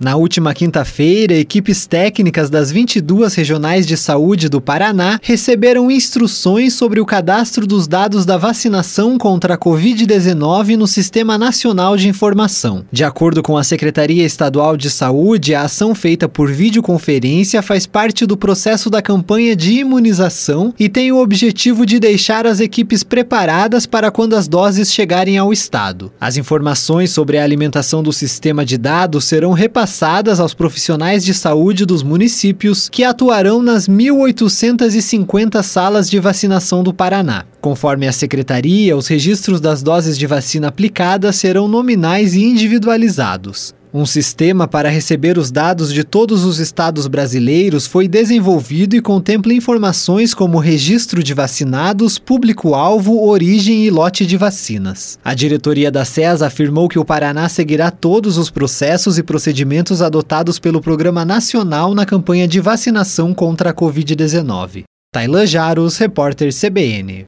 Na última quinta-feira, equipes técnicas das 22 regionais de saúde do Paraná receberam instruções sobre o cadastro dos dados da vacinação contra a Covid-19 no Sistema Nacional de Informação. De acordo com a Secretaria Estadual de Saúde, a ação feita por videoconferência faz parte do processo da campanha de imunização e tem o objetivo de deixar as equipes preparadas para quando as doses chegarem ao Estado. As informações sobre a alimentação do sistema de dados serão repassadas repassadas aos profissionais de saúde dos municípios que atuarão nas 1.850 salas de vacinação do Paraná. Conforme a secretaria, os registros das doses de vacina aplicadas serão nominais e individualizados. Um sistema para receber os dados de todos os estados brasileiros foi desenvolvido e contempla informações como registro de vacinados, público-alvo, origem e lote de vacinas. A diretoria da SES afirmou que o Paraná seguirá todos os processos e procedimentos adotados pelo Programa Nacional na campanha de vacinação contra a Covid-19. Tailan Jaros, repórter CBN.